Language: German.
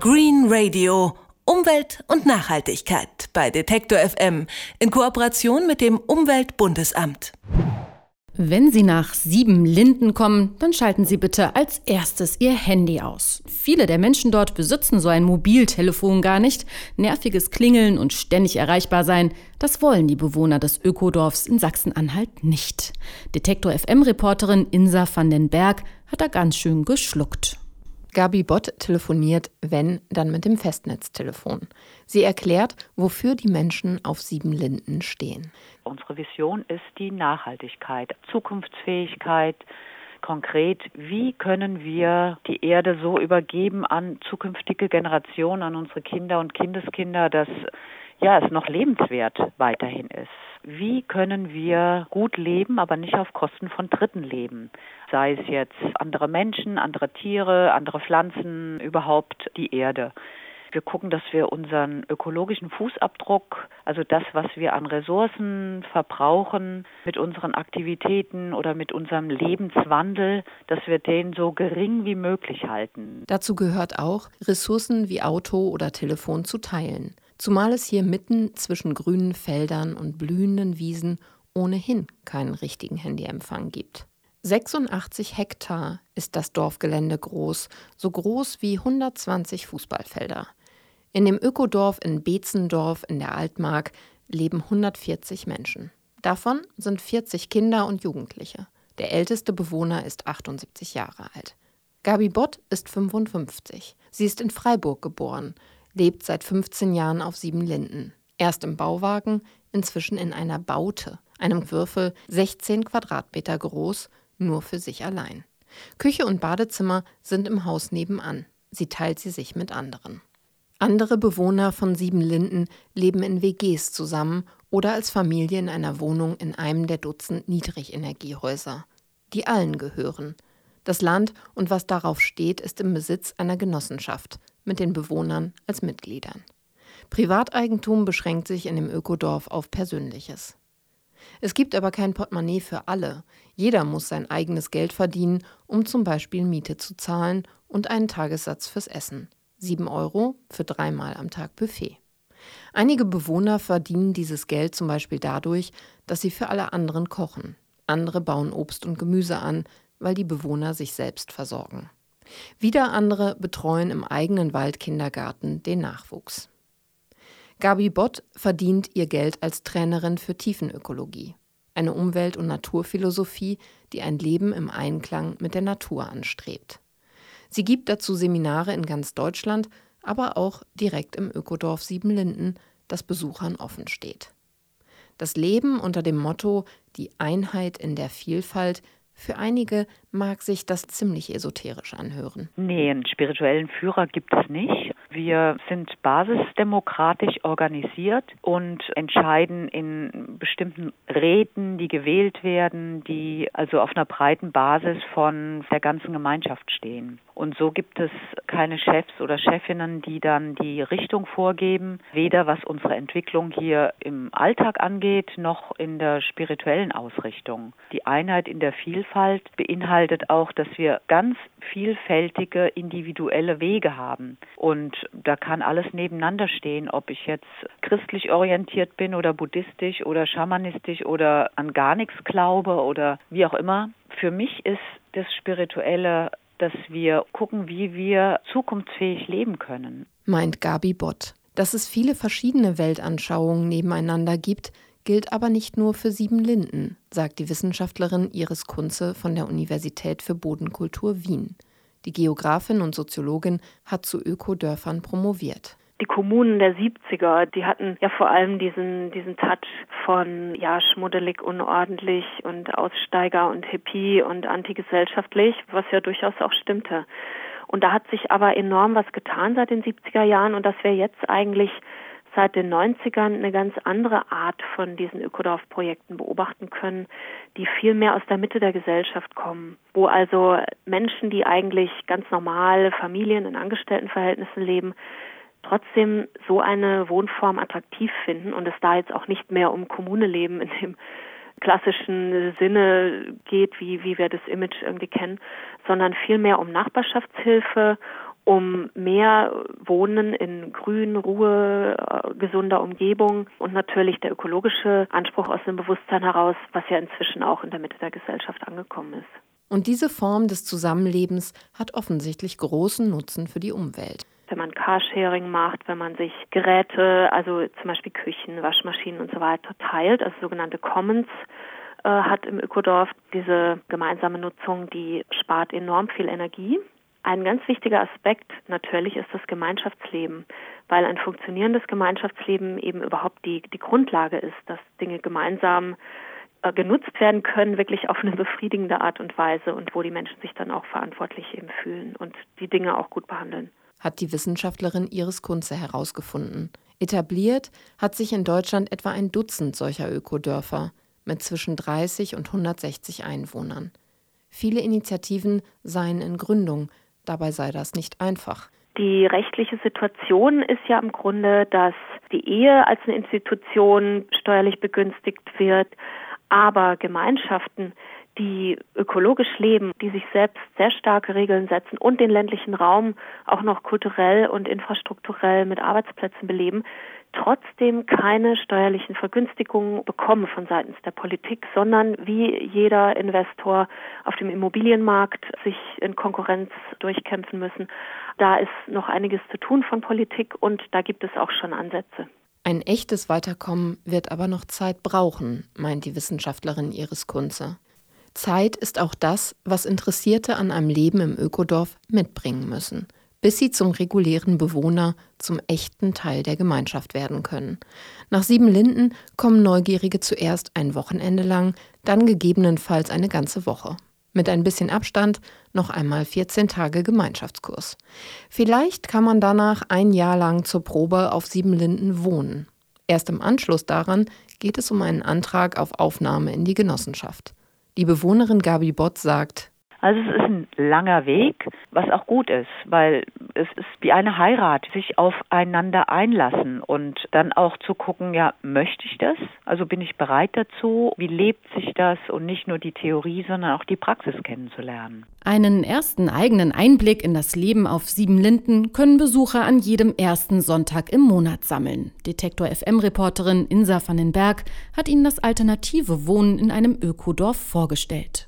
Green Radio. Umwelt und Nachhaltigkeit bei Detektor FM in Kooperation mit dem Umweltbundesamt. Wenn Sie nach sieben Linden kommen, dann schalten Sie bitte als erstes Ihr Handy aus. Viele der Menschen dort besitzen so ein Mobiltelefon gar nicht. Nerviges Klingeln und ständig erreichbar sein, das wollen die Bewohner des Ökodorfs in Sachsen-Anhalt nicht. Detektor FM-Reporterin Insa van den Berg hat da ganz schön geschluckt. Gabi Bott telefoniert, wenn, dann mit dem Festnetztelefon. Sie erklärt, wofür die Menschen auf Sieben Linden stehen. Unsere Vision ist die Nachhaltigkeit, Zukunftsfähigkeit. Konkret, wie können wir die Erde so übergeben an zukünftige Generationen, an unsere Kinder und Kindeskinder, dass ja, es noch lebenswert weiterhin ist. Wie können wir gut leben, aber nicht auf Kosten von Dritten leben? Sei es jetzt andere Menschen, andere Tiere, andere Pflanzen, überhaupt die Erde. Wir gucken, dass wir unseren ökologischen Fußabdruck, also das, was wir an Ressourcen verbrauchen mit unseren Aktivitäten oder mit unserem Lebenswandel, dass wir den so gering wie möglich halten. Dazu gehört auch, Ressourcen wie Auto oder Telefon zu teilen zumal es hier mitten zwischen grünen Feldern und blühenden Wiesen ohnehin keinen richtigen Handyempfang gibt. 86 Hektar ist das Dorfgelände groß, so groß wie 120 Fußballfelder. In dem Ökodorf in Beetzendorf in der Altmark leben 140 Menschen. Davon sind 40 Kinder und Jugendliche. Der älteste Bewohner ist 78 Jahre alt. Gabi Bott ist 55. Sie ist in Freiburg geboren lebt seit 15 Jahren auf Siebenlinden. Erst im Bauwagen, inzwischen in einer Baute, einem Würfel 16 Quadratmeter groß, nur für sich allein. Küche und Badezimmer sind im Haus nebenan. Sie teilt sie sich mit anderen. Andere Bewohner von Siebenlinden leben in WGs zusammen oder als Familie in einer Wohnung in einem der Dutzend Niedrigenergiehäuser, die allen gehören. Das Land und was darauf steht, ist im Besitz einer Genossenschaft, mit den Bewohnern als Mitgliedern. Privateigentum beschränkt sich in dem Ökodorf auf Persönliches. Es gibt aber kein Portemonnaie für alle. Jeder muss sein eigenes Geld verdienen, um zum Beispiel Miete zu zahlen und einen Tagessatz fürs Essen. Sieben Euro für dreimal am Tag Buffet. Einige Bewohner verdienen dieses Geld zum Beispiel dadurch, dass sie für alle anderen kochen. Andere bauen Obst und Gemüse an, weil die Bewohner sich selbst versorgen. Wieder andere betreuen im eigenen Waldkindergarten den Nachwuchs. Gabi Bott verdient ihr Geld als Trainerin für Tiefenökologie, eine Umwelt- und Naturphilosophie, die ein Leben im Einklang mit der Natur anstrebt. Sie gibt dazu Seminare in ganz Deutschland, aber auch direkt im Ökodorf Siebenlinden, das Besuchern offen steht. Das Leben unter dem Motto Die Einheit in der Vielfalt für einige mag sich das ziemlich esoterisch anhören. Nee, einen spirituellen Führer gibt es nicht. Wir sind basisdemokratisch organisiert und entscheiden in bestimmten Räten, die gewählt werden, die also auf einer breiten Basis von der ganzen Gemeinschaft stehen. Und so gibt es keine Chefs oder Chefinnen, die dann die Richtung vorgeben, weder was unsere Entwicklung hier im Alltag angeht, noch in der spirituellen Ausrichtung. Die Einheit in der Vielfalt beinhaltet auch, dass wir ganz vielfältige individuelle Wege haben. Und da kann alles nebeneinander stehen, ob ich jetzt christlich orientiert bin oder buddhistisch oder schamanistisch oder an gar nichts glaube oder wie auch immer. Für mich ist das Spirituelle dass wir gucken, wie wir zukunftsfähig leben können. Meint Gabi Bott. Dass es viele verschiedene Weltanschauungen nebeneinander gibt, gilt aber nicht nur für Siebenlinden, sagt die Wissenschaftlerin Iris Kunze von der Universität für Bodenkultur Wien. Die Geografin und Soziologin hat zu Ökodörfern promoviert die Kommunen der 70er, die hatten ja vor allem diesen, diesen Touch von, ja, schmuddelig, unordentlich und Aussteiger und Hippie und antigesellschaftlich, was ja durchaus auch stimmte. Und da hat sich aber enorm was getan seit den 70er Jahren und dass wir jetzt eigentlich seit den 90ern eine ganz andere Art von diesen Ökodorf-Projekten beobachten können, die viel mehr aus der Mitte der Gesellschaft kommen, wo also Menschen, die eigentlich ganz normale Familien in Angestelltenverhältnissen leben, trotzdem so eine Wohnform attraktiv finden und es da jetzt auch nicht mehr um Kommune leben in dem klassischen Sinne geht, wie, wie wir das Image irgendwie kennen, sondern vielmehr um Nachbarschaftshilfe um mehr Wohnen in Grün, Ruhe, äh, gesunder Umgebung und natürlich der ökologische Anspruch aus dem Bewusstsein heraus, was ja inzwischen auch in der Mitte der Gesellschaft angekommen ist. Und diese Form des Zusammenlebens hat offensichtlich großen Nutzen für die Umwelt wenn man Carsharing macht, wenn man sich Geräte, also zum Beispiel Küchen, Waschmaschinen und so weiter teilt, also sogenannte Commons äh, hat im Ökodorf diese gemeinsame Nutzung, die spart enorm viel Energie. Ein ganz wichtiger Aspekt natürlich ist das Gemeinschaftsleben, weil ein funktionierendes Gemeinschaftsleben eben überhaupt die, die Grundlage ist, dass Dinge gemeinsam äh, genutzt werden können, wirklich auf eine befriedigende Art und Weise und wo die Menschen sich dann auch verantwortlich eben fühlen und die Dinge auch gut behandeln. Hat die Wissenschaftlerin Iris Kunze herausgefunden. Etabliert hat sich in Deutschland etwa ein Dutzend solcher Ökodörfer mit zwischen 30 und 160 Einwohnern. Viele Initiativen seien in Gründung, Dabei sei das nicht einfach. Die rechtliche Situation ist ja im Grunde, dass die Ehe als eine Institution steuerlich begünstigt wird, aber Gemeinschaften, die ökologisch leben, die sich selbst sehr starke Regeln setzen und den ländlichen Raum auch noch kulturell und infrastrukturell mit Arbeitsplätzen beleben, trotzdem keine steuerlichen Vergünstigungen bekommen von seitens der Politik, sondern wie jeder Investor auf dem Immobilienmarkt sich in Konkurrenz durchkämpfen müssen. Da ist noch einiges zu tun von Politik und da gibt es auch schon Ansätze. Ein echtes Weiterkommen wird aber noch Zeit brauchen, meint die Wissenschaftlerin Iris Kunze. Zeit ist auch das, was Interessierte an einem Leben im Ökodorf mitbringen müssen bis sie zum regulären Bewohner, zum echten Teil der Gemeinschaft werden können. Nach Siebenlinden kommen Neugierige zuerst ein Wochenende lang, dann gegebenenfalls eine ganze Woche. Mit ein bisschen Abstand noch einmal 14 Tage Gemeinschaftskurs. Vielleicht kann man danach ein Jahr lang zur Probe auf Siebenlinden wohnen. Erst im Anschluss daran geht es um einen Antrag auf Aufnahme in die Genossenschaft. Die Bewohnerin Gabi Bott sagt, also es ist ein langer Weg, was auch gut ist, weil es ist wie eine Heirat, sich aufeinander einlassen und dann auch zu gucken, ja, möchte ich das? Also bin ich bereit dazu? Wie lebt sich das? Und nicht nur die Theorie, sondern auch die Praxis kennenzulernen. Einen ersten eigenen Einblick in das Leben auf Sieben Linden können Besucher an jedem ersten Sonntag im Monat sammeln. Detektor FM-Reporterin Insa van den Berg hat Ihnen das alternative Wohnen in einem Ökodorf vorgestellt.